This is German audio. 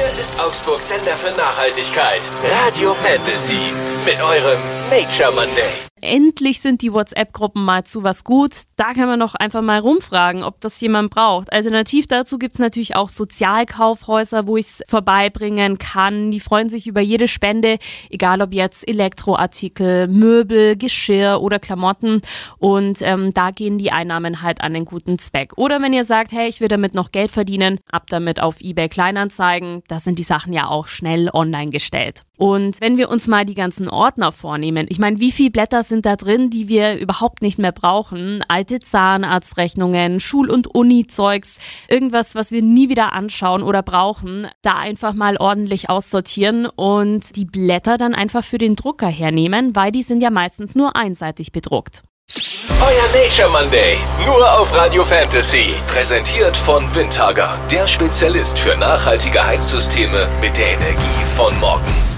Hier ist Augsburg Sender für Nachhaltigkeit. Radio Fantasy. Mit eurem Nature Monday. Endlich sind die WhatsApp-Gruppen mal zu was gut. Da kann man noch einfach mal rumfragen, ob das jemand braucht. Alternativ dazu gibt's natürlich auch Sozialkaufhäuser, wo ich es vorbeibringen kann. Die freuen sich über jede Spende, egal ob jetzt Elektroartikel, Möbel, Geschirr oder Klamotten. Und ähm, da gehen die Einnahmen halt an den guten Zweck. Oder wenn ihr sagt, hey, ich will damit noch Geld verdienen, ab damit auf eBay Kleinanzeigen. Da sind die Sachen ja auch schnell online gestellt. Und wenn wir uns mal die ganzen Ordner vornehmen, ich meine, wie viele Blätter sind da drin, die wir überhaupt nicht mehr brauchen? Alte Zahnarztrechnungen, Schul- und Uni-Zeugs, irgendwas, was wir nie wieder anschauen oder brauchen, da einfach mal ordentlich aussortieren und die Blätter dann einfach für den Drucker hernehmen, weil die sind ja meistens nur einseitig bedruckt. Euer Nature Monday. Nur auf Radio Fantasy. Präsentiert von Windhager. Der Spezialist für nachhaltige Heizsysteme mit der Energie von morgen.